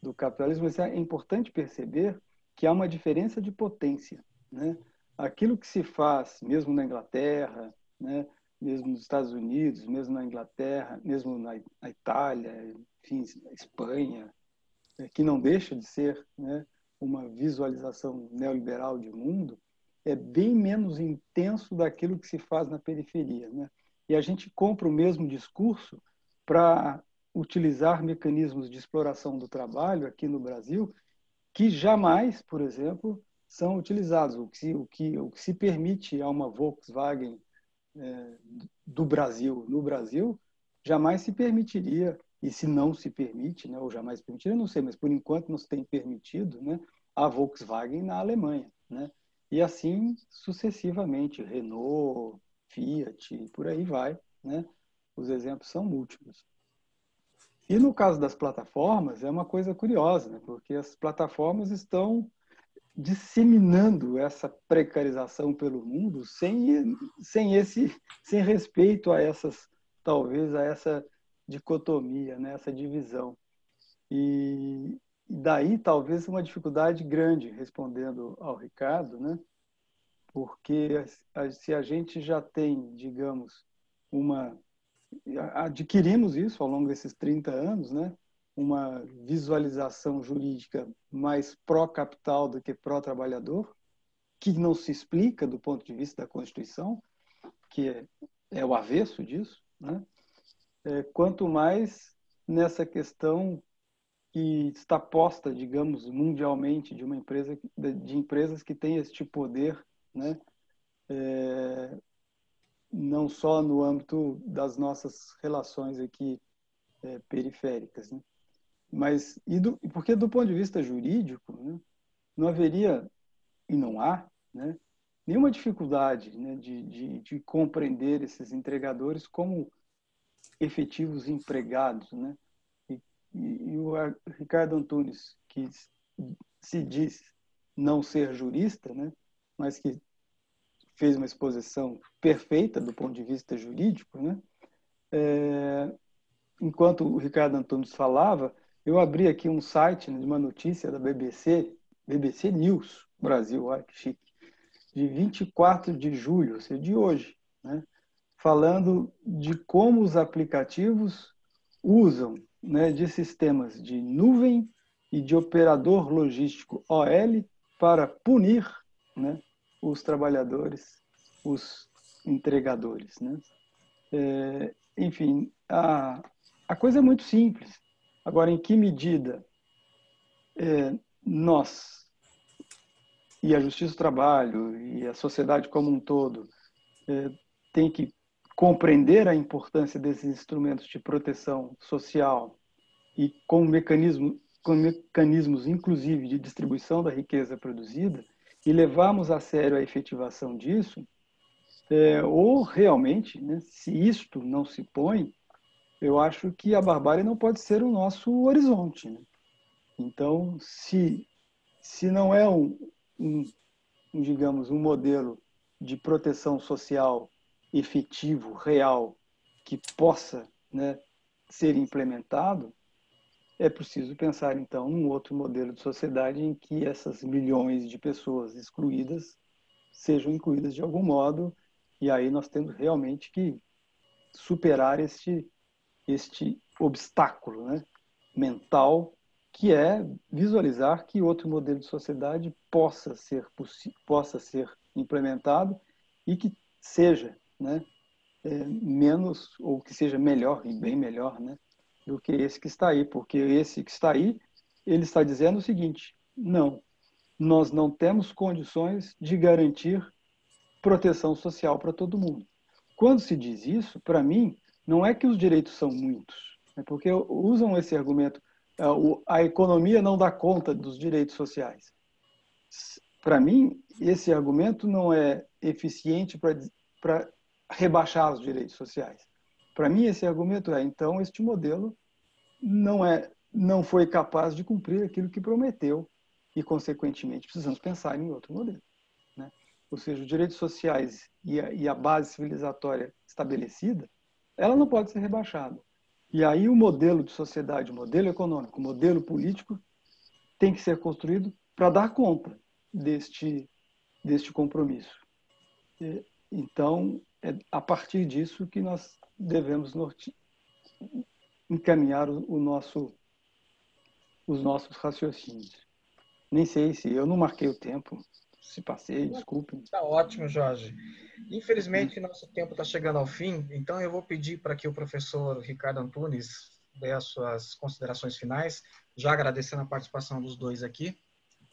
do capitalismo, mas é importante perceber que há uma diferença de potência, né? Aquilo que se faz, mesmo na Inglaterra, né, mesmo nos Estados Unidos, mesmo na Inglaterra, mesmo na, na Itália, enfim, na Espanha, é, que não deixa de ser né, uma visualização neoliberal de mundo, é bem menos intenso daquilo que se faz na periferia. Né? E a gente compra o mesmo discurso para utilizar mecanismos de exploração do trabalho aqui no Brasil que jamais, por exemplo, são utilizados. O que, o que, o que se permite a uma Volkswagen é, do Brasil no Brasil jamais se permitiria e se não se permite, né, ou jamais permitiria, não sei, mas por enquanto não se tem permitido, né, a Volkswagen na Alemanha, né? E assim sucessivamente, Renault, Fiat, por aí vai, né? Os exemplos são múltiplos. E no caso das plataformas, é uma coisa curiosa, né? porque as plataformas estão disseminando essa precarização pelo mundo sem, sem esse sem respeito a essas talvez a essa dicotomia, né? essa divisão. E daí talvez uma dificuldade grande respondendo ao Ricardo, né? porque se a gente já tem, digamos, uma adquirimos isso ao longo desses 30 anos, né? Uma visualização jurídica mais pró-capital do que pró-trabalhador, que não se explica do ponto de vista da Constituição, que é, é o avesso disso, né? É, quanto mais nessa questão que está posta, digamos, mundialmente de uma empresa de empresas que têm este poder, né? É, não só no âmbito das nossas relações aqui é, periféricas, né? Mas e do, porque do ponto de vista jurídico né, não haveria e não há né, nenhuma dificuldade né, de, de, de, compreender esses entregadores como efetivos empregados, né? E, e, e o Ricardo Antunes que se diz não ser jurista, né? Mas que fez uma exposição perfeita do ponto de vista jurídico, né? É, enquanto o Ricardo Antunes falava, eu abri aqui um site né, de uma notícia da BBC, BBC News Brasil, olha que chique, de 24 de julho, ou seja, de hoje, né? falando de como os aplicativos usam né, de sistemas de nuvem e de operador logístico OL para punir né, os trabalhadores, os entregadores. Né? É, enfim, a, a coisa é muito simples. Agora, em que medida é, nós e a Justiça do Trabalho e a sociedade como um todo é, tem que compreender a importância desses instrumentos de proteção social e com, mecanismo, com mecanismos, inclusive, de distribuição da riqueza produzida, e levarmos a sério a efetivação disso, é, ou realmente, né, se isto não se põe, eu acho que a barbárie não pode ser o nosso horizonte. Né? Então, se, se não é um, um, digamos, um modelo de proteção social efetivo, real, que possa né, ser implementado, é preciso pensar, então, num outro modelo de sociedade em que essas milhões de pessoas excluídas sejam incluídas de algum modo, e aí nós temos realmente que superar este, este obstáculo né, mental, que é visualizar que outro modelo de sociedade possa ser, possa ser implementado e que seja né, é, menos, ou que seja melhor, e bem melhor, né, do que esse que está aí, porque esse que está aí, ele está dizendo o seguinte: não, nós não temos condições de garantir proteção social para todo mundo. Quando se diz isso, para mim, não é que os direitos são muitos, é porque usam esse argumento, é, a economia não dá conta dos direitos sociais. Para mim, esse argumento não é eficiente para rebaixar os direitos sociais. Para mim, esse argumento é, então, este modelo não é, não foi capaz de cumprir aquilo que prometeu e, consequentemente, precisamos pensar em outro modelo. Né? Ou seja, os direitos sociais e a, e a base civilizatória estabelecida, ela não pode ser rebaixada. E aí o modelo de sociedade, o modelo econômico, o modelo político tem que ser construído para dar conta deste, deste compromisso. Então, é a partir disso que nós devemos encaminhar o, o nosso, os nossos raciocínios. Nem sei se eu não marquei o tempo, se passei, desculpem. Está ótimo, Jorge. Infelizmente, nosso tempo está chegando ao fim, então eu vou pedir para que o professor Ricardo Antunes dê as suas considerações finais, já agradecendo a participação dos dois aqui.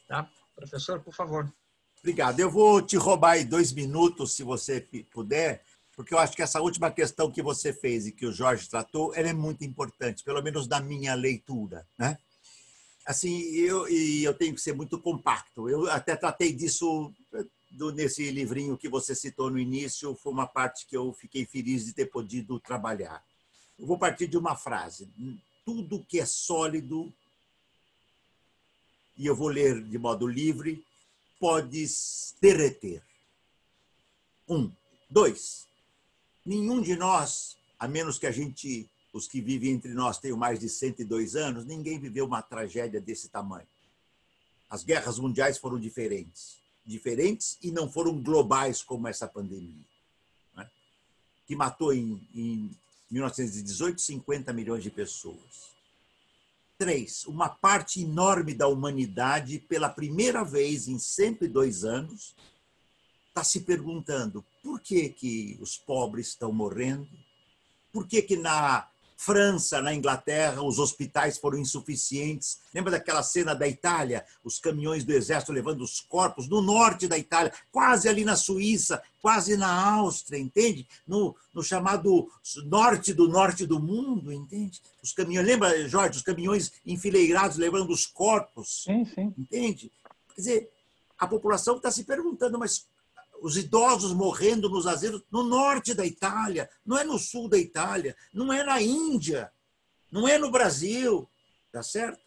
Tá? Professor, por favor. Obrigado. Eu vou te roubar aí dois minutos, se você puder, porque eu acho que essa última questão que você fez e que o Jorge tratou, ela é muito importante, pelo menos na minha leitura, né? Assim, eu e eu tenho que ser muito compacto. Eu até tratei disso do, nesse livrinho que você citou no início, foi uma parte que eu fiquei feliz de ter podido trabalhar. Eu vou partir de uma frase: tudo que é sólido e eu vou ler de modo livre, podes derreter. Um. Dois. Nenhum de nós, a menos que a gente, os que vivem entre nós, tenham mais de 102 anos, ninguém viveu uma tragédia desse tamanho. As guerras mundiais foram diferentes. Diferentes e não foram globais como essa pandemia. Né? Que matou em, em 1918 50 milhões de pessoas. Três, uma parte enorme da humanidade, pela primeira vez em 102 anos, está se perguntando por que, que os pobres estão morrendo, por que, que na França, na Inglaterra, os hospitais foram insuficientes. Lembra daquela cena da Itália? Os caminhões do exército levando os corpos no norte da Itália, quase ali na Suíça, quase na Áustria, entende? No, no chamado norte do norte do mundo, entende? Os caminhões, lembra, Jorge, os caminhões enfileirados levando os corpos? Sim, sim. Entende? Quer dizer, a população está se perguntando, mas os idosos morrendo nos asilos no norte da Itália, não é no sul da Itália, não é na Índia, não é no Brasil, tá certo?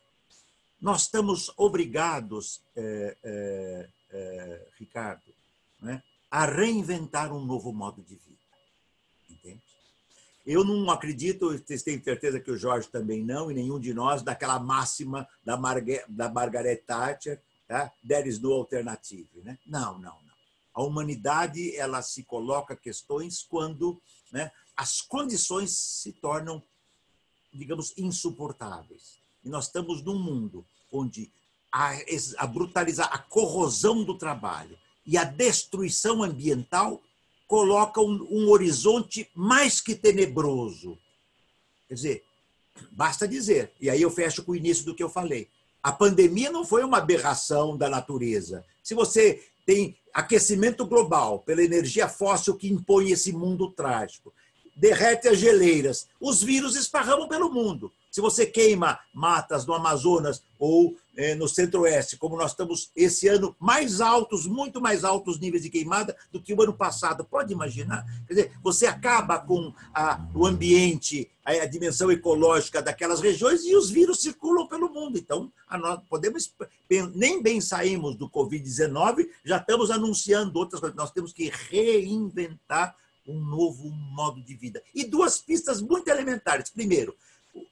Nós estamos obrigados, é, é, é, Ricardo, né, a reinventar um novo modo de vida. Entende? Eu não acredito, têm certeza que o Jorge também não, e nenhum de nós, daquela máxima da, Marga, da Margaret Thatcher, tá? there is no alternative. Né? Não, não, a humanidade ela se coloca questões quando né, as condições se tornam, digamos, insuportáveis. E nós estamos num mundo onde a, a brutalizar, a corrosão do trabalho e a destruição ambiental colocam um, um horizonte mais que tenebroso. Quer dizer, basta dizer, e aí eu fecho com o início do que eu falei. A pandemia não foi uma aberração da natureza. Se você tem aquecimento global pela energia fóssil que impõe esse mundo trágico, derrete as geleiras, os vírus esparramam pelo mundo. Se você queima matas no Amazonas ou no Centro-Oeste, como nós estamos esse ano, mais altos, muito mais altos níveis de queimada do que o ano passado, pode imaginar? Quer dizer, você acaba com a, o ambiente, a, a, dimensão ecológica daquelas regiões e os vírus circulam pelo mundo. Então, nós podemos, nem bem saímos do Covid-19, já estamos anunciando outras coisas. Nós temos que reinventar um novo modo de vida. E duas pistas muito elementares. Primeiro,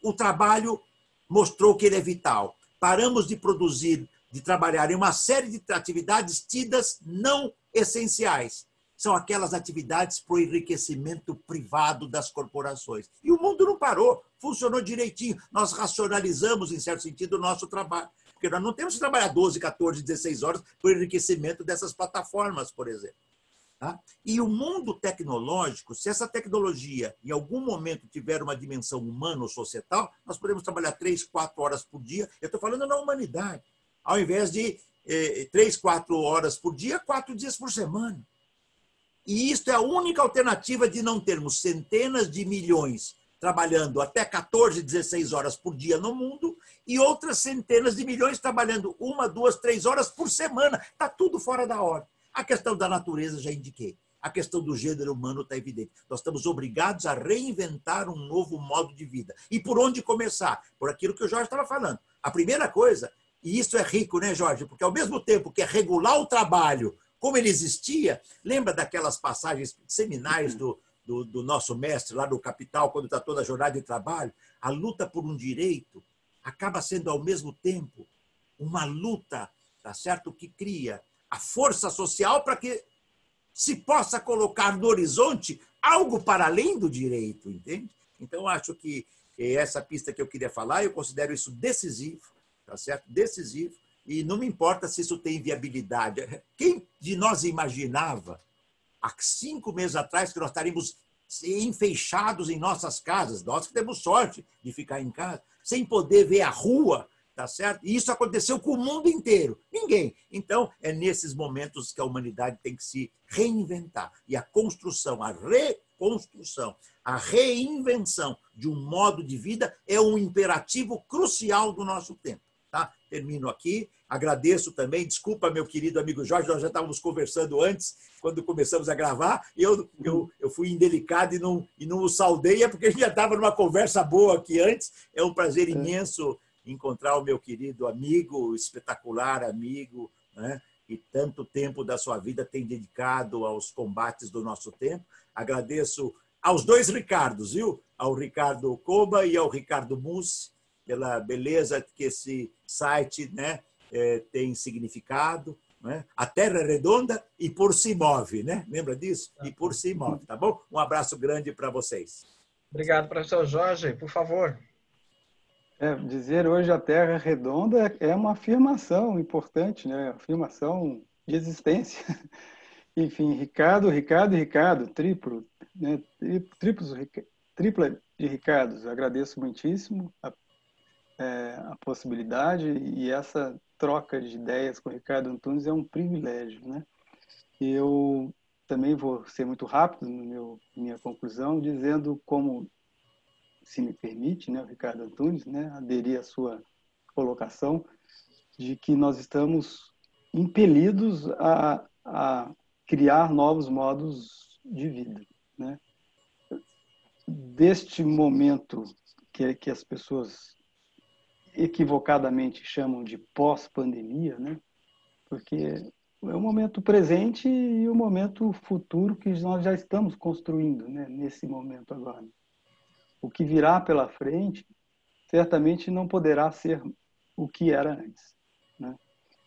o trabalho mostrou que ele é vital. Paramos de produzir, de trabalhar em uma série de atividades tidas não essenciais. São aquelas atividades para o enriquecimento privado das corporações. E o mundo não parou, funcionou direitinho. Nós racionalizamos, em certo sentido, o nosso trabalho. Porque nós não temos que trabalhar 12, 14, 16 horas para o enriquecimento dessas plataformas, por exemplo. Tá? E o mundo tecnológico, se essa tecnologia em algum momento tiver uma dimensão humana ou societal, nós podemos trabalhar três, quatro horas por dia. Eu estou falando na humanidade, ao invés de eh, três, quatro horas por dia, quatro dias por semana. E isso é a única alternativa de não termos centenas de milhões trabalhando até 14, 16 horas por dia no mundo e outras centenas de milhões trabalhando uma, duas, três horas por semana. Está tudo fora da ordem. A questão da natureza já indiquei. A questão do gênero humano está evidente. Nós estamos obrigados a reinventar um novo modo de vida. E por onde começar? Por aquilo que o Jorge estava falando. A primeira coisa, e isso é rico, né, Jorge? Porque ao mesmo tempo que é regular o trabalho como ele existia, lembra daquelas passagens seminais do, do, do nosso mestre lá no Capital, quando está toda a jornada de trabalho? A luta por um direito acaba sendo ao mesmo tempo uma luta, tá certo, que cria a força social para que se possa colocar no horizonte algo para além do direito, entende? Então, acho que essa pista que eu queria falar, eu considero isso decisivo, tá certo? Decisivo, e não me importa se isso tem viabilidade. Quem de nós imaginava, há cinco meses atrás, que nós estaríamos enfeixados em nossas casas, nós que temos sorte de ficar em casa, sem poder ver a rua, tá certo? E isso aconteceu com o mundo inteiro. Ninguém. Então, é nesses momentos que a humanidade tem que se reinventar. E a construção, a reconstrução, a reinvenção de um modo de vida é um imperativo crucial do nosso tempo. Tá? Termino aqui. Agradeço também, desculpa, meu querido amigo Jorge, nós já estávamos conversando antes, quando começamos a gravar, eu, eu, eu fui indelicado e não, e não o saudei, é porque a gente já estava numa conversa boa aqui antes. É um prazer é. imenso encontrar o meu querido amigo, espetacular amigo, né? e tanto tempo da sua vida tem dedicado aos combates do nosso tempo. Agradeço aos dois Ricardos, viu? Ao Ricardo Coba e ao Ricardo Mussi, pela beleza que esse site né, é, tem significado. Né? A Terra é redonda e por si move, né? Lembra disso? E por si move, tá bom? Um abraço grande para vocês. Obrigado, professor Jorge. Por favor. É, dizer hoje a Terra redonda é uma afirmação importante, né? Afirmação de existência. [laughs] Enfim, Ricardo, Ricardo Ricardo, triplo, né? Triplos, tripla de Ricardos. Agradeço muitíssimo a, é, a possibilidade e essa troca de ideias com o Ricardo Antunes é um privilégio, né? Eu também vou ser muito rápido meu minha conclusão, dizendo como se me permite, né, o Ricardo Antunes, né, aderir à sua colocação de que nós estamos impelidos a, a criar novos modos de vida, né? Deste momento que, que as pessoas equivocadamente chamam de pós-pandemia, né? Porque é o momento presente e o momento futuro que nós já estamos construindo, né? Nesse momento agora o que virá pela frente certamente não poderá ser o que era antes. Né?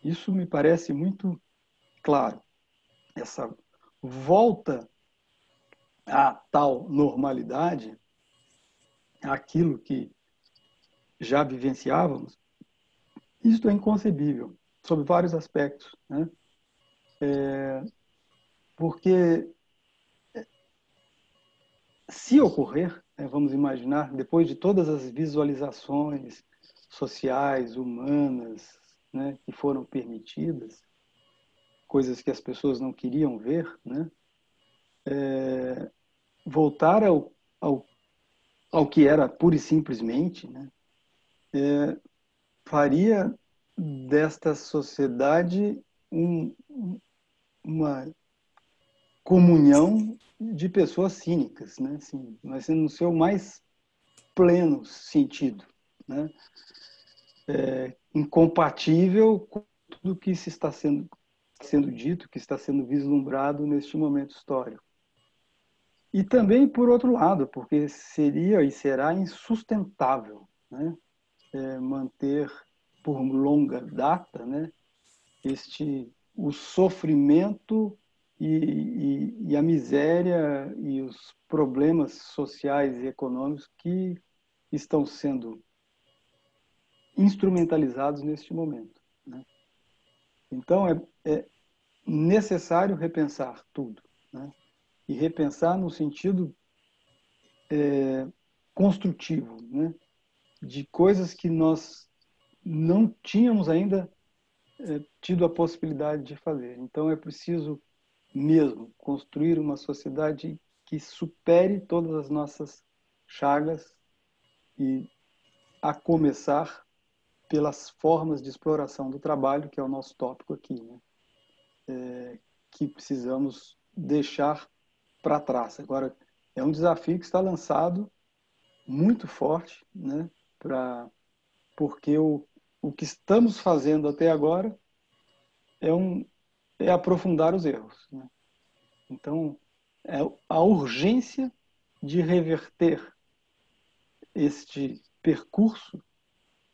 Isso me parece muito claro. Essa volta à tal normalidade, aquilo que já vivenciávamos, isso é inconcebível, sob vários aspectos. Né? É, porque se ocorrer, vamos imaginar, depois de todas as visualizações sociais, humanas, né, que foram permitidas, coisas que as pessoas não queriam ver, né, é, voltar ao, ao, ao que era pura e simplesmente, né, é, faria desta sociedade um, uma comunhão de pessoas cínicas, né? Assim, mas no seu mais pleno sentido, né? É, incompatível com tudo que se está sendo sendo dito, que está sendo vislumbrado neste momento histórico. E também por outro lado, porque seria e será insustentável, né? É, manter por longa data, né? Este o sofrimento e, e, e, a miséria e os problemas sociais e econômicos que estão sendo instrumentalizados neste momento. Né? Então, é, é, necessário repensar tudo. Né? E repensar no sentido é, construtivo, né? de coisas que nós não tínhamos ainda é, tido a possibilidade de fazer. Então, é preciso mesmo, construir uma sociedade que supere todas as nossas chagas e a começar pelas formas de exploração do trabalho, que é o nosso tópico aqui, né? É, que precisamos deixar para trás. Agora, é um desafio que está lançado muito forte, né? Pra, porque o, o que estamos fazendo até agora é um, é aprofundar os erros. Né? Então, é a urgência de reverter este percurso,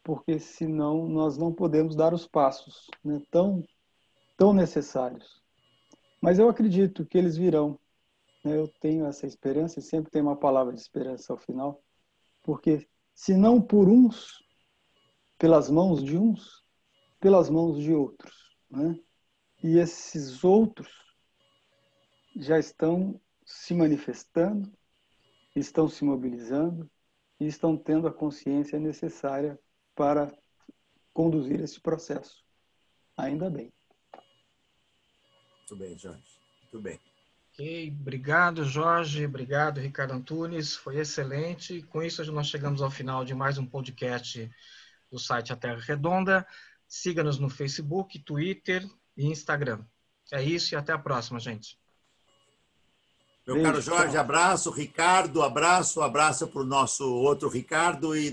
porque senão nós não podemos dar os passos né, tão, tão necessários. Mas eu acredito que eles virão. Né? Eu tenho essa esperança e sempre tem uma palavra de esperança ao final, porque se não por uns, pelas mãos de uns, pelas mãos de outros. Né? E esses outros já estão se manifestando, estão se mobilizando e estão tendo a consciência necessária para conduzir esse processo. Ainda bem. Muito bem, Jorge. Muito bem. Ok, obrigado, Jorge. Obrigado, Ricardo Antunes. Foi excelente. Com isso, nós chegamos ao final de mais um podcast do site A Terra Redonda. Siga-nos no Facebook, Twitter e Instagram. É isso e até a próxima, gente. Meu caro Jorge, abraço. Ricardo, abraço. Abraço para o nosso outro Ricardo e